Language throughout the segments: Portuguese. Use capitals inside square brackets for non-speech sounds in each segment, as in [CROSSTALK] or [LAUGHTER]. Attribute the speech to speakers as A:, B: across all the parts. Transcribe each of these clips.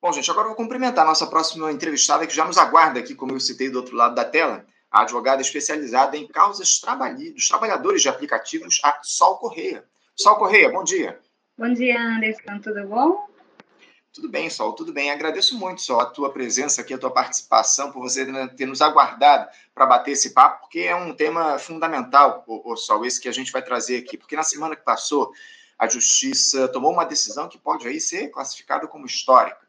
A: Bom, gente, agora eu vou cumprimentar a nossa próxima entrevistada que já nos aguarda aqui, como eu citei do outro lado da tela, a advogada especializada em causas dos trabalhadores de aplicativos, a Sol Correia. Sol Correia, bom dia.
B: Bom dia, Anderson, tudo bom?
A: Tudo bem, Sol, tudo bem. Agradeço muito, Sol, a tua presença aqui, a tua participação, por você ter nos aguardado para bater esse papo, porque é um tema fundamental, o, Sol, esse que a gente vai trazer aqui. Porque na semana que passou, a Justiça tomou uma decisão que pode aí ser classificada como histórica.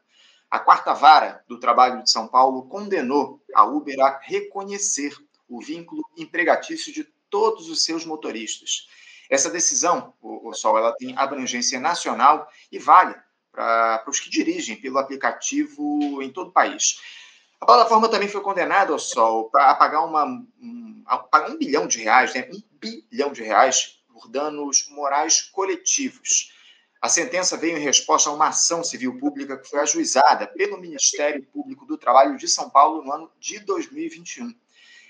A: A quarta vara do trabalho de São Paulo condenou a Uber a reconhecer o vínculo empregatício de todos os seus motoristas. Essa decisão, o, Sol, ela tem abrangência nacional e vale para os que dirigem pelo aplicativo em todo o país. A plataforma também foi condenada, ao Sol, a pagar, uma, um, a pagar um bilhão de reais, né? um bilhão de reais por danos morais coletivos. A sentença veio em resposta a uma ação civil pública que foi ajuizada pelo Ministério Público do Trabalho de São Paulo no ano de 2021.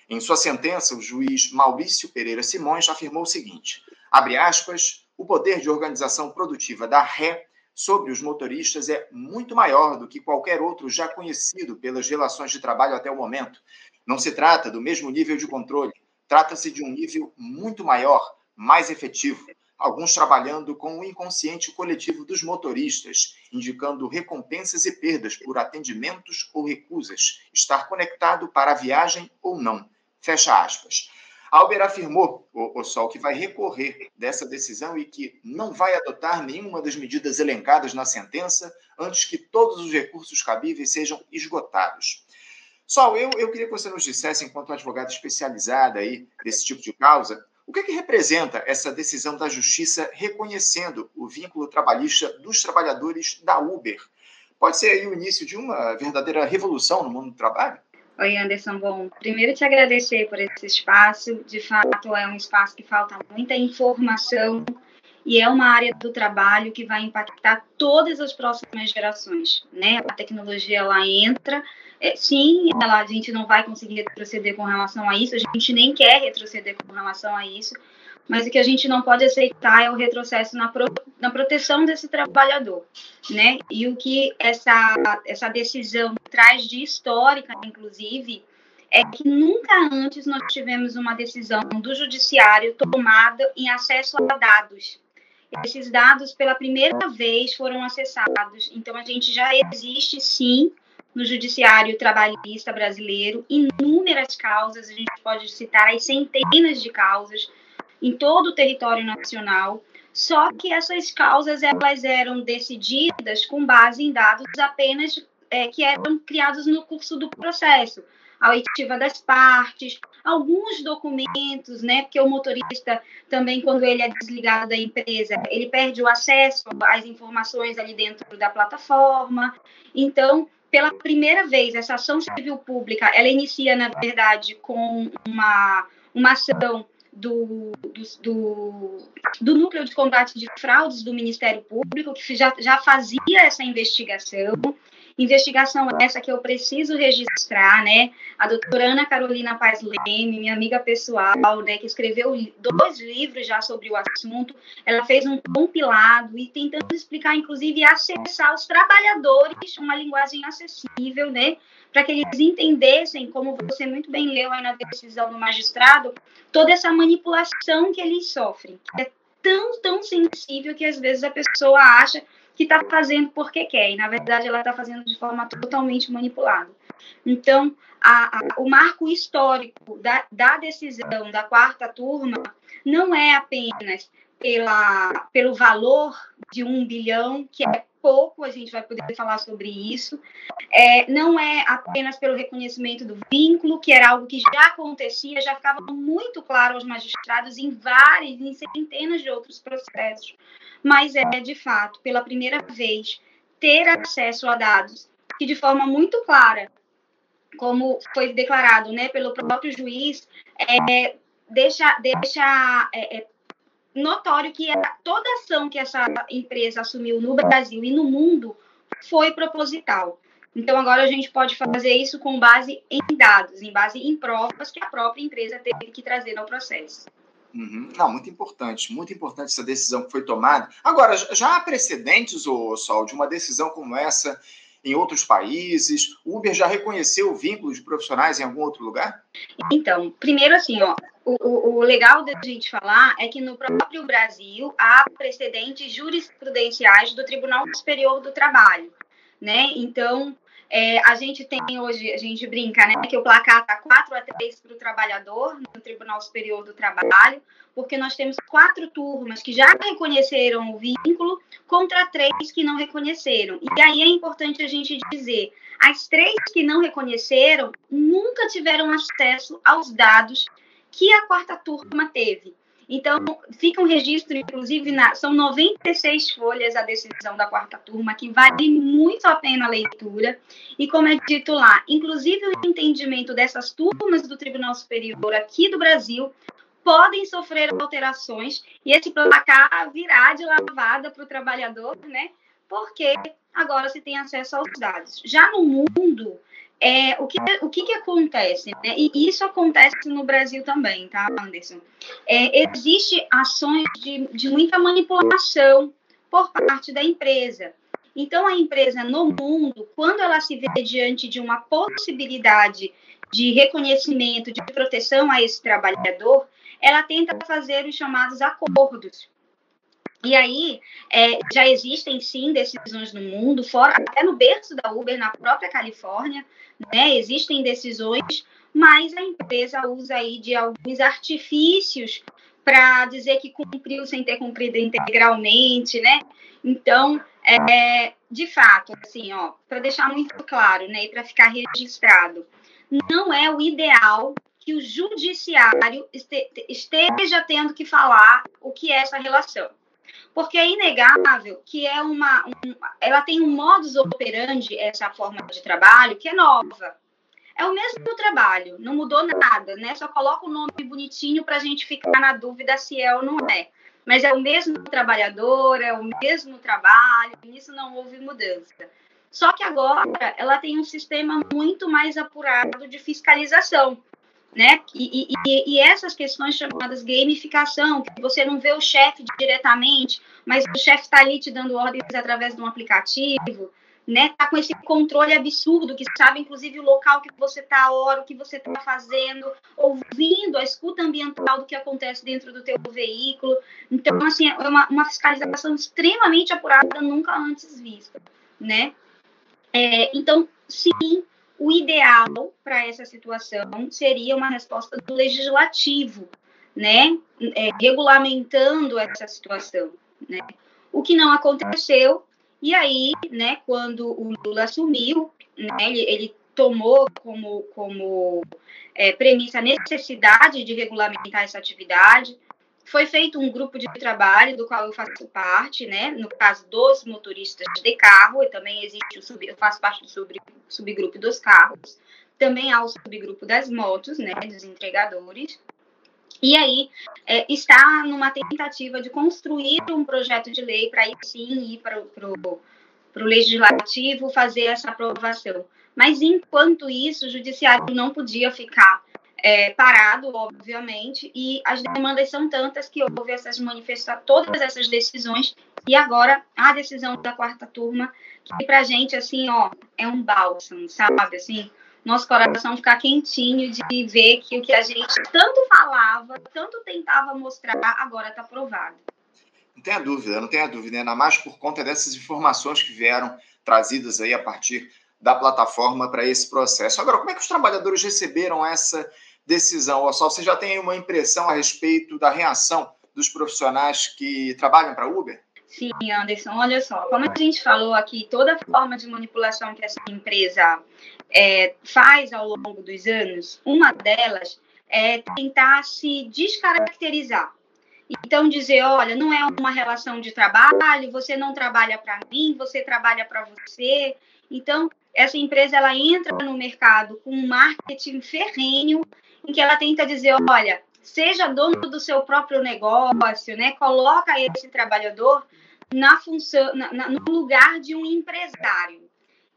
A: Em sua sentença, o juiz Maurício Pereira Simões afirmou o seguinte: abre aspas, o poder de organização produtiva da ré sobre os motoristas é muito maior do que qualquer outro já conhecido pelas relações de trabalho até o momento. Não se trata do mesmo nível de controle, trata-se de um nível muito maior, mais efetivo alguns trabalhando com o inconsciente coletivo dos motoristas, indicando recompensas e perdas por atendimentos ou recusas, estar conectado para a viagem ou não. Fecha aspas. Albert afirmou, o, o Sol, que vai recorrer dessa decisão e que não vai adotar nenhuma das medidas elencadas na sentença antes que todos os recursos cabíveis sejam esgotados. Sol, eu, eu queria que você nos dissesse, enquanto advogada especializada aí desse tipo de causa, o que, é que representa essa decisão da Justiça reconhecendo o vínculo trabalhista dos trabalhadores da Uber? Pode ser aí o início de uma verdadeira revolução no mundo do trabalho?
B: Oi, Anderson. Bom, primeiro te agradecer por esse espaço. De fato, é um espaço que falta muita informação e é uma área do trabalho que vai impactar todas as próximas gerações, né? A tecnologia ela entra é, sim, ela, a gente não vai conseguir retroceder com relação a isso, a gente nem quer retroceder com relação a isso, mas o que a gente não pode aceitar é o retrocesso na, pro, na proteção desse trabalhador, né? E o que essa, essa decisão traz de histórica, inclusive, é que nunca antes nós tivemos uma decisão do judiciário tomada em acesso a dados. Esses dados, pela primeira vez, foram acessados. Então, a gente já existe, sim, no judiciário trabalhista brasileiro, inúmeras causas, a gente pode citar aí centenas de causas em todo o território nacional, só que essas causas elas eram decididas com base em dados apenas é, que eram criados no curso do processo, a oitiva das partes, alguns documentos, né? Porque o motorista também, quando ele é desligado da empresa, ele perde o acesso às informações ali dentro da plataforma. Então, pela primeira vez, essa ação civil pública, ela inicia, na verdade, com uma, uma ação do, do, do, Núcleo de Combate de Fraudes do Ministério Público, que já, já fazia essa investigação. Investigação essa que eu preciso registrar, né? A doutora Ana Carolina Paz Leme, minha amiga pessoal, né, que escreveu dois livros já sobre o assunto, ela fez um compilado e tentando explicar, inclusive, acessar os trabalhadores uma linguagem acessível, né? Para que eles entendessem, como você muito bem leu aí na decisão do magistrado, toda essa manipulação que eles sofrem, que é tão, tão sensível que às vezes a pessoa acha que está fazendo porque quer, e na verdade ela está fazendo de forma totalmente manipulada. Então, a, a, o marco histórico da, da decisão da quarta turma não é apenas pela, pelo valor de um bilhão, que é pouco, a gente vai poder falar sobre isso. É, não é apenas pelo reconhecimento do vínculo, que era algo que já acontecia, já ficava muito claro aos magistrados em vários, em centenas de outros processos, mas é, de fato, pela primeira vez, ter acesso a dados que, de forma muito clara, como foi declarado né, pelo próprio juiz, é, deixa, deixa é, é notório que toda ação que essa empresa assumiu no Brasil e no mundo foi proposital. Então, agora a gente pode fazer isso com base em dados, em base em provas que a própria empresa teve que trazer ao processo.
A: Uhum. Não, muito importante, muito importante essa decisão que foi tomada. Agora, já há precedentes, o Sol, de uma decisão como essa em outros países? O Uber já reconheceu vínculos profissionais em algum outro lugar?
B: Então, primeiro assim, ó, o, o, legal da gente falar é que no próprio Brasil há precedentes jurisprudenciais do Tribunal Superior do Trabalho, né? Então, é, a gente tem hoje, a gente brinca, né, que o placar está 4 a 3 para o trabalhador no Tribunal Superior do Trabalho, porque nós temos quatro turmas que já reconheceram o vínculo contra três que não reconheceram. E aí é importante a gente dizer, as três que não reconheceram nunca tiveram acesso aos dados que a quarta turma teve. Então, fica um registro, inclusive, na, são 96 folhas a decisão da quarta turma, que vale muito a pena a leitura. E como é dito lá, inclusive o entendimento dessas turmas do Tribunal Superior aqui do Brasil podem sofrer alterações e esse placar virá de lavada para o trabalhador, né? Porque agora se tem acesso aos dados. Já no mundo, é, o, que, o que, que acontece? Né? E isso acontece no Brasil também, tá, Anderson? É, Existe ações de, de muita manipulação por parte da empresa. Então, a empresa no mundo, quando ela se vê diante de uma possibilidade de reconhecimento, de proteção a esse trabalhador, ela tenta fazer os chamados acordos. E aí, é, já existem sim decisões no mundo, fora até no berço da Uber, na própria Califórnia, né? Existem decisões, mas a empresa usa aí de alguns artifícios para dizer que cumpriu sem ter cumprido integralmente, né? Então, é, de fato, assim, ó, para deixar muito claro, né, e para ficar registrado, não é o ideal que o judiciário esteja tendo que falar o que é essa relação porque é inegável que é uma, um, ela tem um modus operandi, essa forma de trabalho, que é nova. É o mesmo trabalho, não mudou nada, né? Só coloca o nome bonitinho para a gente ficar na dúvida se é ou não é. Mas é o mesmo trabalhador, é o mesmo trabalho, nisso não houve mudança. Só que agora ela tem um sistema muito mais apurado de fiscalização né? E, e, e, essas questões chamadas gamificação, que você não vê o chefe diretamente, mas o chefe está ali te dando ordens através de um aplicativo, né? Tá com esse controle absurdo, que sabe inclusive o local que você está, a hora, o que você está fazendo, ouvindo a escuta ambiental do que acontece dentro do teu veículo. Então, assim, é uma, uma fiscalização extremamente apurada, nunca antes vista, né? É, então, sim, o ideal para essa situação seria uma resposta do legislativo, né, é, regulamentando essa situação, né, o que não aconteceu, e aí, né, quando o Lula assumiu, né, ele, ele tomou como, como é, premissa a necessidade de regulamentar essa atividade, foi feito um grupo de trabalho do qual eu faço parte, né? No caso dos motoristas de carro, e também existe o sub, eu faço parte do sub, subgrupo dos carros. Também há o subgrupo das motos, né? Dos entregadores. E aí é, está numa tentativa de construir um projeto de lei para aí sim ir para o legislativo fazer essa aprovação. Mas enquanto isso, o judiciário não podia ficar é, parado, obviamente, e as demandas são tantas que houve essas manifestações, todas essas decisões, e agora a decisão da quarta turma, que para a gente, assim, ó, é um bálsamo, sabe, assim, nosso coração ficar quentinho de ver que o que a gente tanto falava, tanto tentava mostrar, agora está provado.
A: Não tenha dúvida, não tenha dúvida, ainda mais por conta dessas informações que vieram trazidas aí a partir da plataforma para esse processo. Agora, como é que os trabalhadores receberam essa decisão. Só você já tem uma impressão a respeito da reação dos profissionais que trabalham para Uber?
B: Sim, Anderson, olha só, como a gente falou aqui, toda forma de manipulação que essa empresa é, faz ao longo dos anos, uma delas é tentar se descaracterizar. Então, dizer, olha, não é uma relação de trabalho, você não trabalha para mim, você trabalha para você. Então, essa empresa, ela entra no mercado com um marketing ferrenho em que ela tenta dizer, olha, seja dono do seu próprio negócio, né? Coloca esse trabalhador na função, na, na, no lugar de um empresário.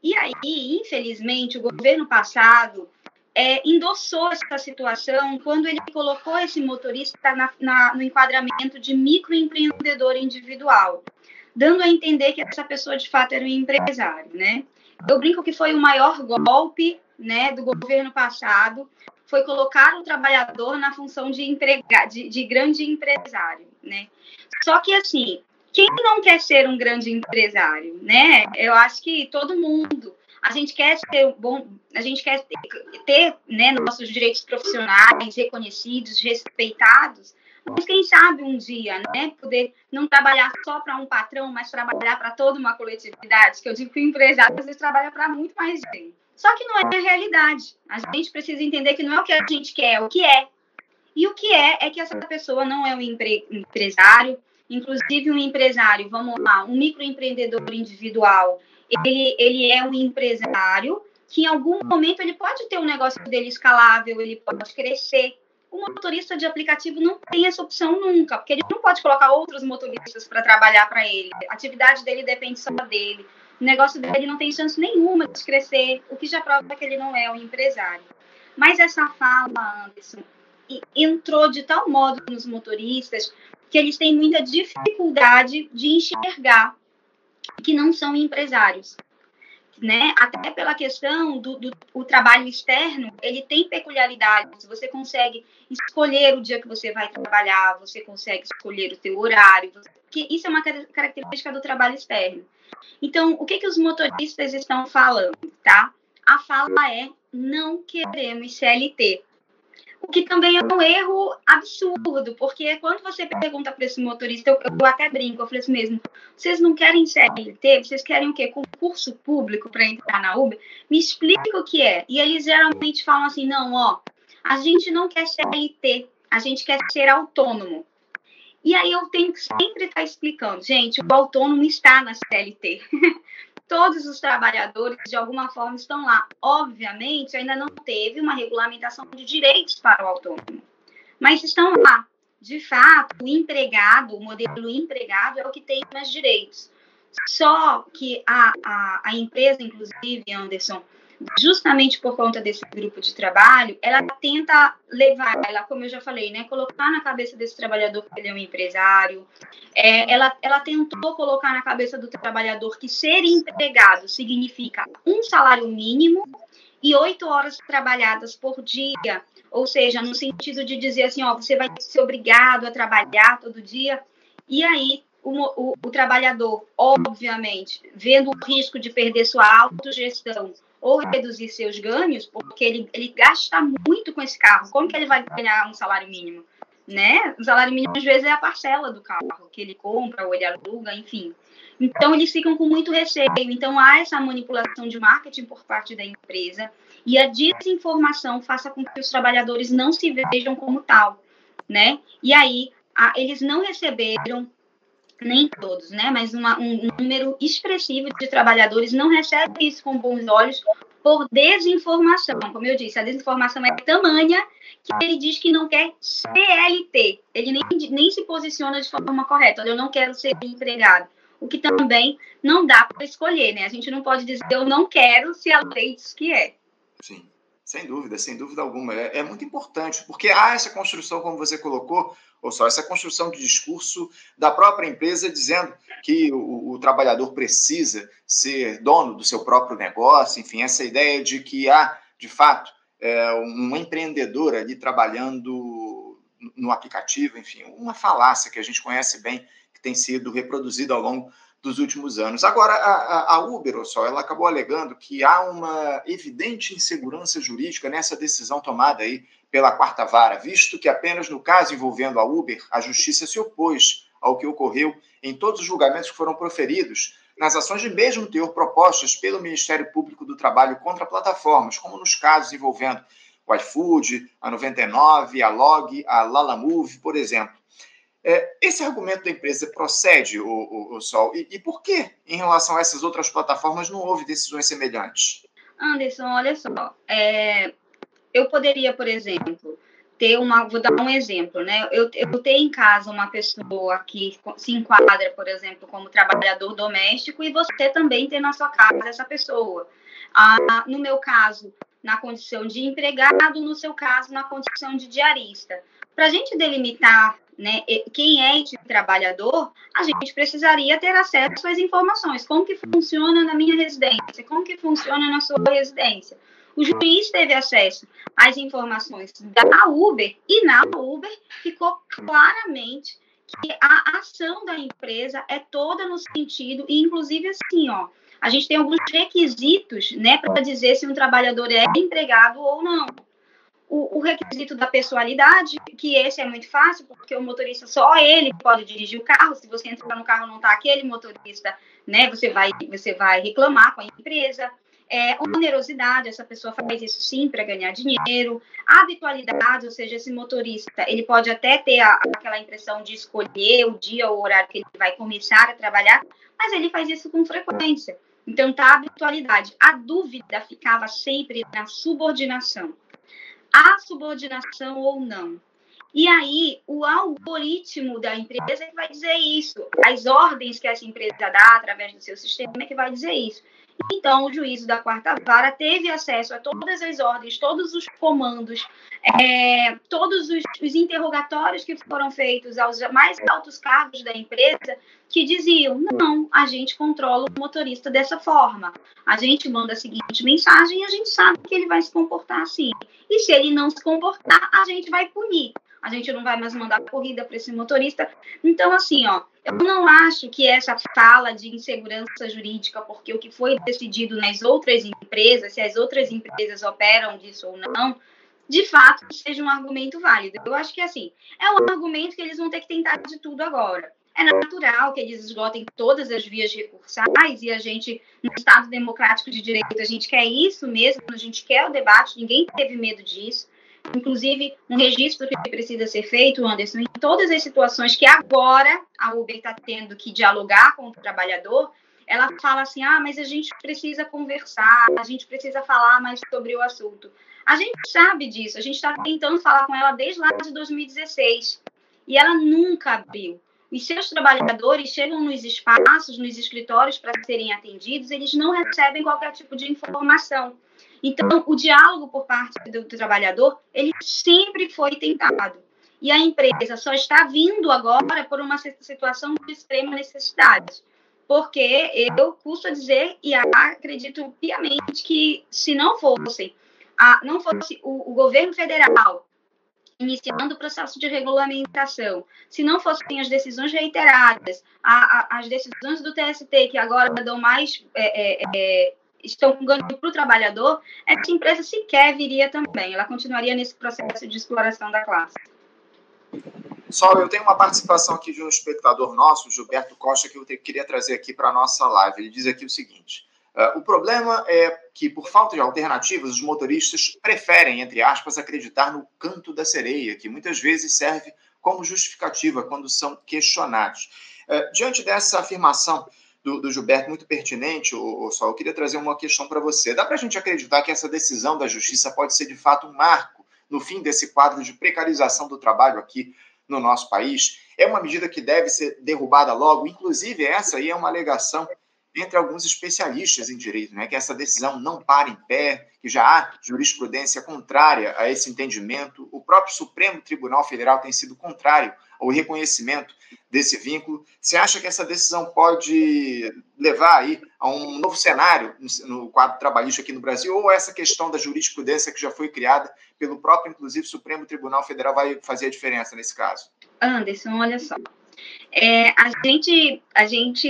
B: E aí, infelizmente, o governo passado é, endossou essa situação quando ele colocou esse motorista na, na, no enquadramento de microempreendedor individual, dando a entender que essa pessoa de fato era um empresário, né? Eu brinco que foi o maior golpe né, do governo passado, foi colocar o trabalhador na função de, emprega, de, de grande empresário. Né? Só que, assim, quem não quer ser um grande empresário, né? Eu acho que todo mundo. A gente quer ter bom, a gente quer ter, ter né, nossos direitos profissionais reconhecidos, respeitados, mas quem sabe um dia, né, poder não trabalhar só para um patrão, mas trabalhar para toda uma coletividade, que eu digo que o empresário às vezes trabalha para muito mais gente. Só que não é a realidade. A gente precisa entender que não é o que a gente quer, é o que é. E o que é é que essa pessoa não é um empre empresário, inclusive um empresário, vamos lá, um microempreendedor individual, ele, ele é um empresário que em algum momento ele pode ter um negócio dele escalável, ele pode crescer. O motorista de aplicativo não tem essa opção nunca, porque ele não pode colocar outros motoristas para trabalhar para ele. A atividade dele depende só dele. O negócio dele não tem chance nenhuma de crescer, o que já prova que ele não é um empresário. Mas essa fala, Anderson, entrou de tal modo nos motoristas que eles têm muita dificuldade de enxergar que não são empresários. Né? Até pela questão do, do o trabalho externo, ele tem peculiaridades. Você consegue escolher o dia que você vai trabalhar, você consegue escolher o teu horário, que isso é uma característica do trabalho externo. Então, o que que os motoristas estão falando, tá? A fala é não queremos CLT. O que também é um erro absurdo, porque quando você pergunta para esse motorista, eu, eu, até brinco, eu falei assim mesmo, vocês não querem CLT? Vocês querem o quê? Concurso público para entrar na Uber? Me explica o que é. E eles geralmente falam assim, não, ó, a gente não quer CLT, a gente quer ser autônomo. E aí eu tenho que sempre estar tá explicando, gente, o autônomo está na CLT. [LAUGHS] todos os trabalhadores, de alguma forma, estão lá. Obviamente, ainda não teve uma regulamentação de direitos para o autônomo, mas estão lá. De fato, o empregado, o modelo empregado, é o que tem mais direitos. Só que a, a, a empresa, inclusive, Anderson, justamente por conta desse grupo de trabalho, ela tenta levar, ela, como eu já falei, né, colocar na cabeça desse trabalhador que ele é um empresário, é, ela, ela tentou colocar na cabeça do trabalhador que ser empregado significa um salário mínimo e oito horas trabalhadas por dia, ou seja, no sentido de dizer assim, ó, você vai ser obrigado a trabalhar todo dia, e aí o, o, o trabalhador, obviamente, vendo o risco de perder sua autogestão, ou reduzir seus ganhos, porque ele, ele gasta muito com esse carro. Como que ele vai ganhar um salário mínimo? Né? O salário mínimo, às vezes, é a parcela do carro que ele compra ou ele aluga, enfim. Então, eles ficam com muito receio. Então, há essa manipulação de marketing por parte da empresa e a desinformação faça com que os trabalhadores não se vejam como tal, né? E aí, a, eles não receberam nem todos, né, mas uma, um número expressivo de trabalhadores não recebe isso com bons olhos por desinformação. Como eu disse, a desinformação é tamanha que ele diz que não quer CLT. Ele nem, nem se posiciona de forma correta. Eu não quero ser empregado. O que também não dá para escolher, né? A gente não pode dizer eu não quero se a lei diz que é.
A: Sim. Sem dúvida, sem dúvida alguma. É, é, muito importante, porque há essa construção, como você colocou, ou só essa construção de discurso da própria empresa dizendo que o, o, trabalhador precisa ser dono do seu próprio negócio, enfim, essa ideia de que há, de fato, é, um empreendedor ali trabalhando no aplicativo, enfim, uma falácia que a gente conhece bem, que tem sido reproduzida ao longo dos últimos anos. Agora, a, a Uber, só, ela acabou alegando que há uma evidente insegurança jurídica nessa decisão tomada aí pela quarta vara, visto que apenas no caso envolvendo a Uber, a justiça se opôs ao que ocorreu em todos os julgamentos que foram proferidos nas ações de mesmo teor propostas pelo Ministério Público do Trabalho contra plataformas, como nos casos envolvendo o iFood, a 99, a Log, a Lalamove, por exemplo. É, esse argumento da empresa procede, o, o, o Sol, e, e, por que, em relação a essas outras plataformas, não houve decisões semelhantes?
B: Anderson, olha só, é, eu poderia, por exemplo, ter uma, vou dar um exemplo, né? Eu, eu tenho em casa uma pessoa que se enquadra, por exemplo, como trabalhador doméstico, e você também tem na sua casa essa pessoa. Ah, no meu caso, na condição de empregado, no seu caso, na condição de diarista. Para a gente delimitar né, quem é esse trabalhador, a gente precisaria ter acesso às informações. Como que funciona na minha residência? Como que funciona na sua residência? O juiz teve acesso às informações da Uber e na Uber ficou claramente que a ação da empresa é toda no sentido, e inclusive assim, ó, a gente tem alguns requisitos, né, para dizer se um trabalhador é empregado ou não. O, o, requisito da pessoalidade, que esse é muito fácil, porque o motorista só ele pode dirigir o carro. Se você entrar no carro não está aquele motorista, né, você vai você vai reclamar com a empresa é, onerosidade, essa pessoa faz isso sim para ganhar dinheiro, habitualidade, ou seja, esse motorista, ele pode até ter a, aquela impressão de escolher o dia ou o horário que ele vai começar a trabalhar, mas ele faz isso com frequência. Então, tá a habitualidade. A dúvida ficava sempre na subordinação. A subordinação ou não. E aí, o algoritmo da empresa é que vai dizer isso. As ordens que essa empresa dá através do seu sistema é que vai dizer isso. Então, o juízo da quarta vara teve acesso a todas as ordens, todos os comandos, é, todos os, os, interrogatórios que foram feitos aos mais altos cargos da empresa, que diziam: não, a gente controla o motorista dessa forma. A gente manda a seguinte mensagem e a gente sabe que ele vai se comportar assim. E se ele não se comportar, a gente vai punir a gente não vai mais mandar corrida para esse motorista. Então, assim, ó, eu não acho que essa fala de insegurança jurídica, porque o que foi decidido nas outras empresas, se as outras empresas operam disso ou não, de fato seja um argumento válido. Eu acho que, assim, é um argumento que eles vão ter que tentar de tudo agora. É natural que eles esgotem todas as vias recursais e a gente, no Estado democrático de direito, a gente quer isso mesmo, a gente quer o debate, ninguém teve medo disso inclusive um registro que precisa ser feito, Anderson, em todas as situações que agora a Uber está tendo que dialogar com o trabalhador, ela fala assim: ah, mas a gente precisa conversar, a gente precisa falar mais sobre o assunto. A gente sabe disso, a gente está tentando falar com ela desde lá de 2016 e ela nunca abriu. Os seus trabalhadores chegam nos espaços, nos escritórios para serem atendidos, eles não recebem qualquer tipo de informação. Então, o diálogo por parte do, do trabalhador, ele sempre foi tentado. E a empresa só está vindo agora por uma situação de extrema necessidade. Porque eu custo a dizer e acredito piamente que se não fosse, a, não fosse o, o governo federal iniciando o processo de regulamentação, se não fossem as decisões reiteradas, a, a, as decisões do TST, que agora dão mais é, é, é estão ganho para o trabalhador, essa empresa sequer viria também, ela continuaria nesse processo de exploração da classe.
A: Sol, eu tenho uma participação aqui de um espectador nosso, Gilberto Costa, que eu queria trazer aqui para a nossa live. Ele diz aqui o seguinte: uh, o problema é que, por falta de alternativas, os motoristas preferem, entre aspas, acreditar no canto da sereia, que muitas vezes serve como justificativa quando são questionados. Uh, diante dessa afirmação, do, do Gilberto muito pertinente, o, o. Eu queria trazer uma questão para você. Dá para a gente acreditar que essa decisão da Justiça pode ser de fato um marco no fim desse quadro de precarização do trabalho aqui no nosso país? É uma medida que deve ser derrubada logo. Inclusive, essa aí é uma alegação entre alguns especialistas em direito, né, que essa decisão não para em pé, que já há jurisprudência contrária a esse entendimento. O próprio Supremo Tribunal Federal tem sido contrário ao reconhecimento desse vínculo. Você acha que essa decisão pode levar aí a um novo cenário no quadro trabalhista aqui no Brasil, ou essa questão da jurisprudência que já foi criada pelo próprio, inclusive, Supremo Tribunal Federal vai fazer a diferença nesse caso?
B: Anderson, olha só. É, a gente, a gente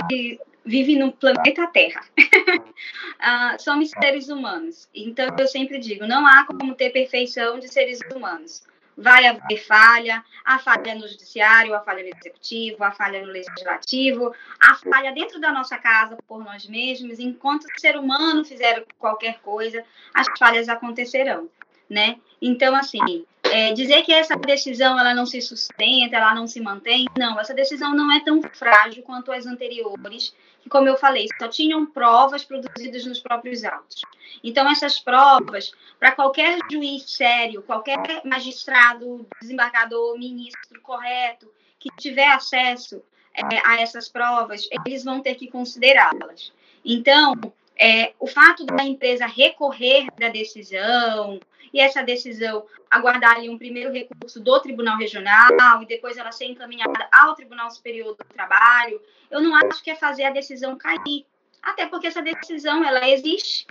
B: vive no planeta Terra. uh, somos seres humanos. Então, eu sempre digo: não há como ter perfeição de seres humanos. Vai haver falha, a falha no judiciário, a falha no executivo, a falha no legislativo, a falha dentro da nossa casa por nós mesmos. Enquanto o ser humano fizer qualquer coisa, as falhas acontecerão, né? Então, assim, é, dizer que essa decisão ela não se sustenta, ela não se mantém, não, essa decisão não é tão frágil quanto as anteriores, que, como eu falei, só tinham provas produzidas nos próprios autos. Então, essas provas, para qualquer juiz sério, qualquer magistrado, desembargador, ministro correto, que tiver acesso é, a essas provas, eles vão ter que considerá-las. Então, é, o fato da empresa recorrer da decisão e essa decisão aguardar ali um primeiro recurso do Tribunal Regional e depois ela ser encaminhada ao Tribunal Superior do Trabalho, eu não acho que é fazer a decisão cair. Até porque essa decisão, ela existe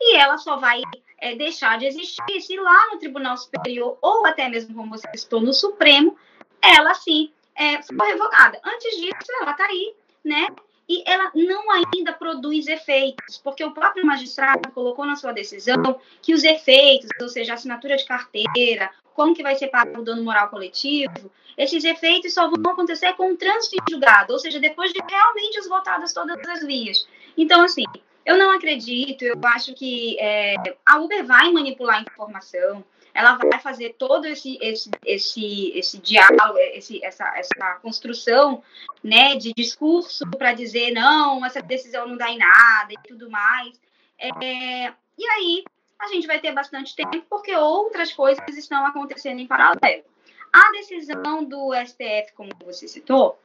B: e ela só vai é, deixar de existir se lá no Tribunal Superior ou até mesmo, como você citou, no Supremo, ela sim é, for revogada. Antes disso, ela está aí, né? E ela não ainda produz efeitos, porque o próprio magistrado colocou na sua decisão que os efeitos, ou seja, assinatura de carteira, como que vai ser pago o dano moral coletivo, esses efeitos só vão acontecer com o trânsito em julgado, ou seja, depois de realmente esgotadas todas as vias. Então, assim, eu não acredito, eu acho que é, a Uber vai manipular a informação, ela vai fazer todo esse esse esse, esse diálogo, esse, essa, essa construção, né, de discurso para dizer não, essa decisão não dá em nada e tudo mais. É, e aí a gente vai ter bastante tempo porque outras coisas estão acontecendo em paralelo. A decisão do STF, como você citou,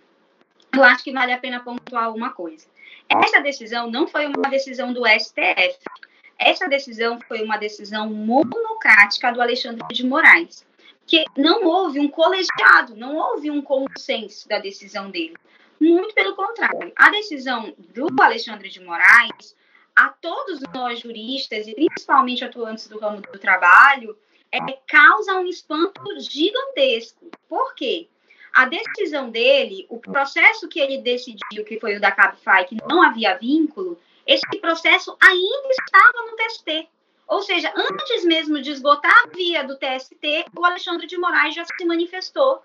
B: eu acho que vale a pena pontuar uma coisa. Essa decisão não foi uma decisão do STF. Essa decisão foi uma decisão monocrática do Alexandre de Moraes, que não houve um colegiado, não houve um consenso da decisão dele. Muito pelo contrário, a decisão do Alexandre de Moraes, a todos nós juristas e principalmente atuantes do ramo do trabalho, é, causa um espanto gigantesco. Por quê? A decisão dele, o processo que ele decidiu, que foi o da Cabify, que não havia vínculo, esse processo ainda estava no TST. Ou seja, antes mesmo de esgotar a via do TST, o Alexandre de Moraes já se manifestou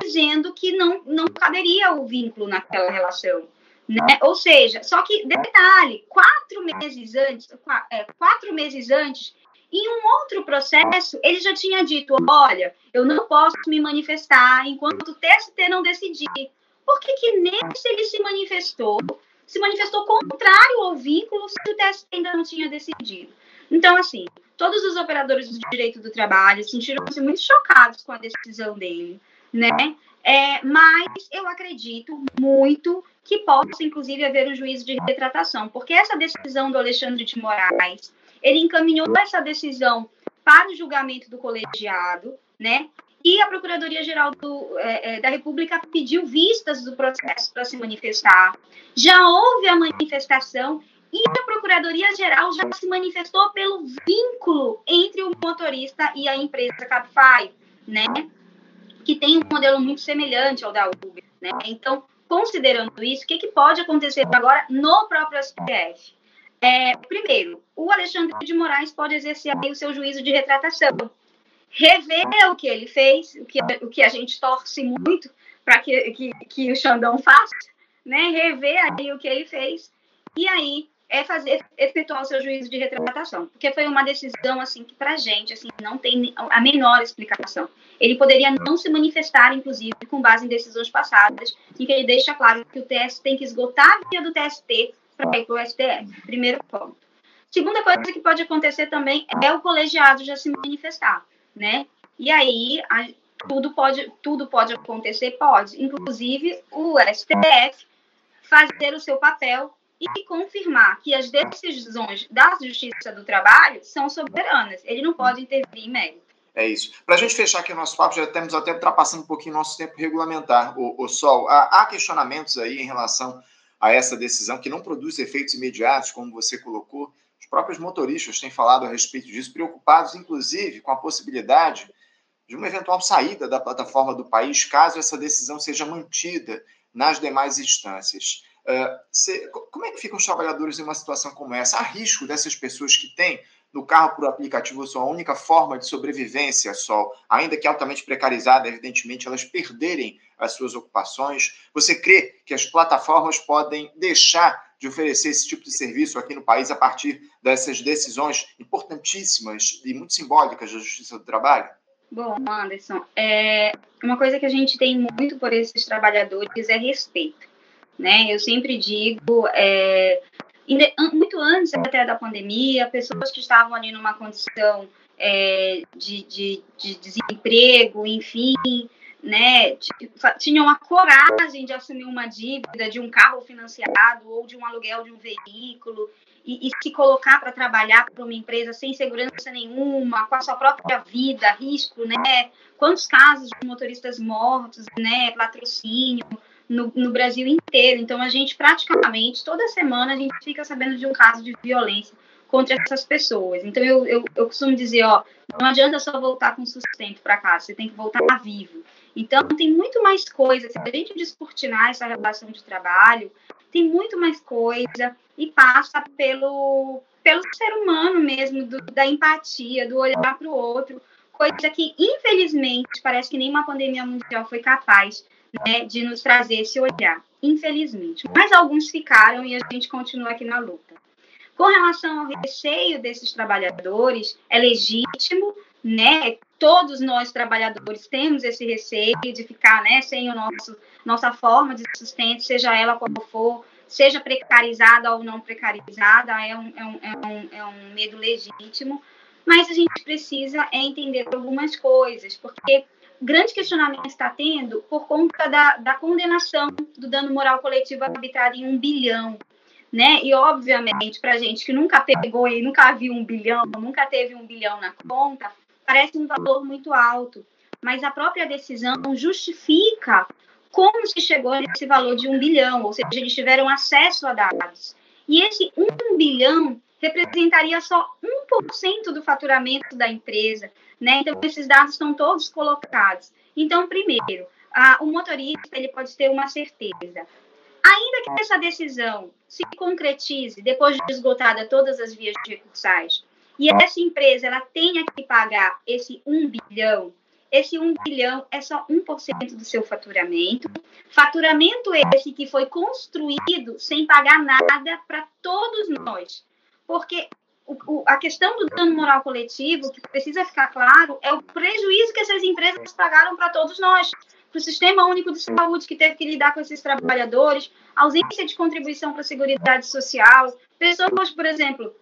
B: dizendo que não, não caberia o vínculo naquela relação. Né? Ou seja, só que, detalhe, quatro meses antes, é, quatro meses antes, em um outro processo, ele já tinha dito: olha, eu não posso me manifestar enquanto o TST não decidir. Por que, que nesse ele se manifestou se manifestou contrário ao vínculo se o TST ainda não tinha decidido. Então, assim, todos os operadores do direito do trabalho sentiram-se muito chocados com a decisão dele, né? É, mas eu acredito muito que possa, inclusive, haver um juízo de retratação, porque essa decisão do Alexandre de Moraes, ele encaminhou essa decisão para o julgamento do colegiado, né? E a Procuradoria-Geral é, é, da República pediu vistas do processo para se manifestar. Já houve a manifestação e a Procuradoria-Geral já se manifestou pelo vínculo entre o motorista e a empresa Cabify, né? Que tem um modelo muito semelhante ao da Uber, né? Então, considerando isso, o que, que pode acontecer agora no próprio STF? É, primeiro, o Alexandre de Moraes pode exercer o seu juízo de retratação rever o que ele fez, o que, o que a gente torce muito para que, que, que o Xandão faça, né? Rever aí o que ele fez e aí é fazer efetuar o seu juízo de retratação, porque foi uma decisão assim que para gente assim não tem a menor explicação. Ele poderia não se manifestar, inclusive, com base em decisões passadas, em que ele deixa claro que o TST tem que esgotar a via do TST para ir para o STF. Primeiro ponto. Segunda coisa que pode acontecer também é o colegiado já se manifestar né? E aí a, tudo pode tudo pode acontecer, pode, inclusive o STF fazer o seu papel e confirmar que as decisões da Justiça do Trabalho são soberanas. Ele não pode intervir em mérito.
A: É isso. Para a gente fechar aqui o nosso papo, já estamos até ultrapassando um pouquinho nosso tempo regulamentar, o, o Sol. Há, há questionamentos aí em relação a essa decisão que não produz efeitos imediatos, como você colocou, os próprios motoristas têm falado a respeito disso, preocupados, inclusive, com a possibilidade de uma eventual saída da plataforma do país, caso essa decisão seja mantida nas demais instâncias. Uh, como é que ficam os trabalhadores em uma situação como essa? Há risco dessas pessoas que têm no carro por aplicativo sua única forma de sobrevivência, Sol, ainda que altamente precarizada, evidentemente, elas perderem as suas ocupações? Você crê que as plataformas podem deixar de oferecer esse tipo de serviço aqui no país a partir dessas decisões importantíssimas e muito simbólicas da Justiça do Trabalho?
B: Bom, Anderson, é, uma coisa que a gente tem muito por esses trabalhadores é respeito. Né? Eu sempre digo, é, muito antes até da pandemia, pessoas que estavam ali numa condição é, de, de, de desemprego, enfim, né, tinham a coragem de assumir uma dívida de um carro financiado ou de um aluguel de um veículo e, e se colocar para trabalhar para uma empresa sem segurança nenhuma, com a sua própria vida, risco, né? Quantos casos de motoristas mortos, né? Latrocínio no, no Brasil inteiro. Então, a gente praticamente, toda semana, a gente fica sabendo de um caso de violência contra essas pessoas. Então, eu, eu, eu costumo dizer, ó, não adianta só voltar com sustento para casa, você tem que voltar vivo. Então, tem muito mais coisa. Se a gente descortinar essa relação de trabalho, tem muito mais coisa e passa pelo, pelo ser humano mesmo, do, da empatia, do olhar para o outro, coisa que, infelizmente, parece que nenhuma pandemia mundial foi capaz né, de nos trazer esse olhar, infelizmente. Mas alguns ficaram e a gente continua aqui na luta. Com relação ao receio desses trabalhadores, é legítimo, né? Todos nós trabalhadores temos esse receio de ficar, né, sem o nosso nossa forma de sustento, seja ela qual for, seja precarizada ou não precarizada, é um, é um, é um, é um medo legítimo, mas a gente precisa é entender algumas coisas, porque grande questionamento está tendo por conta da, da condenação do dano moral coletivo arbitrado em um bilhão, né? E obviamente para gente que nunca pegou e nunca viu um bilhão, nunca teve um bilhão na conta, parece um valor muito alto, mas a própria decisão justifica como se chegou nesse valor de um bilhão, ou seja, eles tiveram acesso a dados. E esse um bilhão representaria só 1% do faturamento da empresa, né? Então, esses dados estão todos colocados. Então, primeiro, a, o motorista ele pode ter uma certeza. Ainda que essa decisão se concretize depois de esgotada todas as vias recursais, e essa empresa ela tenha que pagar esse 1 bilhão, esse 1 bilhão é só 1% do seu faturamento. Faturamento esse que foi construído sem pagar nada para todos nós. Porque o, o, a questão do dano moral coletivo, que precisa ficar claro, é o prejuízo que essas empresas pagaram para todos nós. Para o Sistema Único de Saúde, que teve que lidar com esses trabalhadores, ausência de contribuição para a Seguridade Social, pessoas, por exemplo,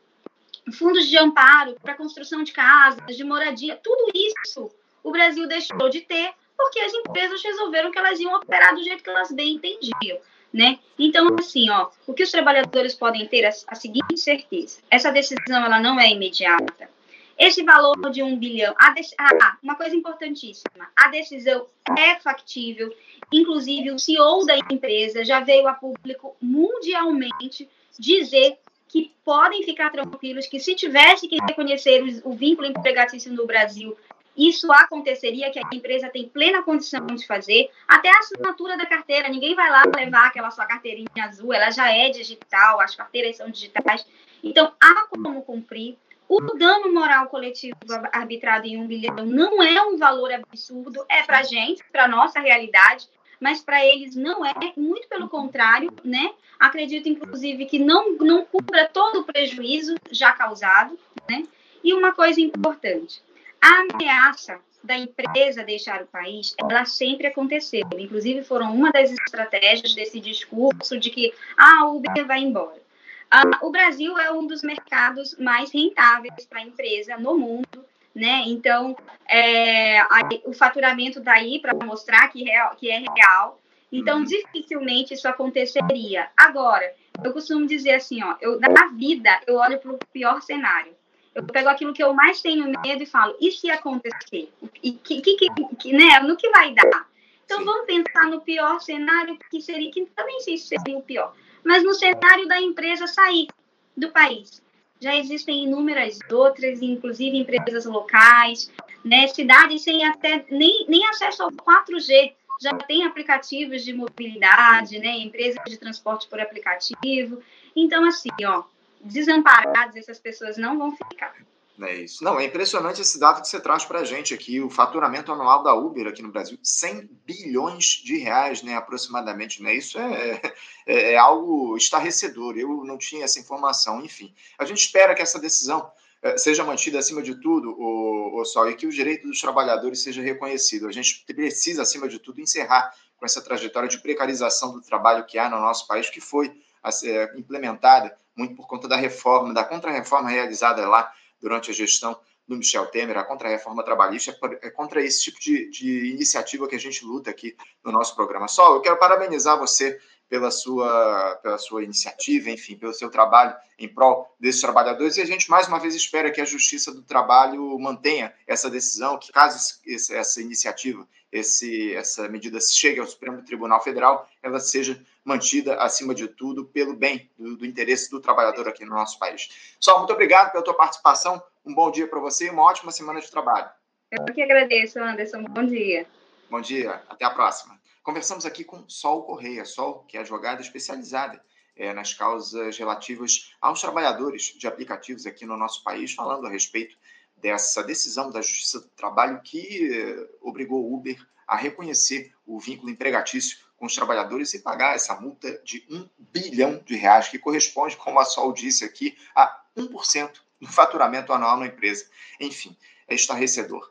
B: fundos de amparo para construção de casas, de moradia, tudo isso o Brasil deixou de ter porque as empresas resolveram que elas iam operar do jeito que elas bem entendiam. Né? Então, assim, ó, o que os trabalhadores podem ter é a seguinte certeza: essa decisão ela não é imediata. Esse valor de um bilhão, a ah, uma coisa importantíssima, a decisão é factível. Inclusive, o CEO da empresa já veio a público mundialmente dizer que podem ficar tranquilos que se tivesse que reconhecer o vínculo empregatício no Brasil, isso aconteceria, que a empresa tem plena condição de fazer, até a assinatura da carteira, ninguém vai lá levar aquela sua carteirinha azul, ela já é digital, as carteiras são digitais, então há como cumprir. O dano moral coletivo arbitrado em um bilhão não é um valor absurdo, é para gente, para nossa realidade, mas para eles não é, muito pelo contrário, né? Acredito, inclusive, que não, não cubra todo o prejuízo já causado, né? E uma coisa importante, a ameaça da empresa deixar o país, ela sempre aconteceu. Inclusive, foram uma das estratégias desse discurso de que ah, a Uber vai embora. Ah, o Brasil é um dos mercados mais rentáveis para a empresa no mundo, né? Então, é, a, o faturamento daí para mostrar que, real, que é real. Então, uhum. dificilmente isso aconteceria. Agora, eu costumo dizer assim, ó, eu, na vida eu olho para o pior cenário. Eu pego aquilo que eu mais tenho medo e falo, e se acontecer? E que, que, que, né, no que vai dar? Então Sim. vamos pensar no pior cenário, que seria, que também sei se seria o pior, mas no cenário da empresa sair do país. Já existem inúmeras outras, inclusive empresas locais, né, cidades sem até nem, nem acesso ao 4G, já tem aplicativos de mobilidade, né, empresas de transporte por aplicativo. Então, assim, ó, desamparados, essas pessoas não vão ficar.
A: É isso. Não, é impressionante esse dado que você traz para a gente aqui. O faturamento anual da Uber aqui no Brasil, 100 bilhões de reais, né, aproximadamente. Né? Isso é, é, é algo estarrecedor. Eu não tinha essa informação. Enfim, a gente espera que essa decisão é, seja mantida acima de tudo, o, o Sol, e que o direito dos trabalhadores seja reconhecido. A gente precisa, acima de tudo, encerrar com essa trajetória de precarização do trabalho que há no nosso país, que foi é, implementada muito por conta da reforma, da contra-reforma realizada lá durante a gestão do Michel Temer, a contra-reforma trabalhista, é contra esse tipo de, de, iniciativa que a gente luta aqui no nosso programa. Sol, eu quero parabenizar você pela sua, pela sua iniciativa, enfim, pelo seu trabalho em prol desses trabalhadores. E a gente, mais uma vez, espera que a Justiça do Trabalho mantenha essa decisão, que caso esse, essa iniciativa, esse, essa medida chegue ao Supremo Tribunal Federal, ela seja mantida, acima de tudo, pelo bem do, do interesse do trabalhador aqui no nosso país. Só muito obrigado pela tua participação, um bom dia para você e uma ótima semana de trabalho.
B: Eu que agradeço, Anderson. Bom dia.
A: Bom dia, até a próxima. Conversamos aqui com Sol Correia, Sol, que é advogada especializada é, nas causas relativas aos trabalhadores de aplicativos aqui no nosso país, falando a respeito dessa decisão da Justiça do Trabalho que eh, obrigou o Uber a reconhecer o vínculo empregatício com os trabalhadores e pagar essa multa de um bilhão de reais, que corresponde, como a Sol disse aqui, a 1% do faturamento anual na empresa. Enfim, é estarrecedor.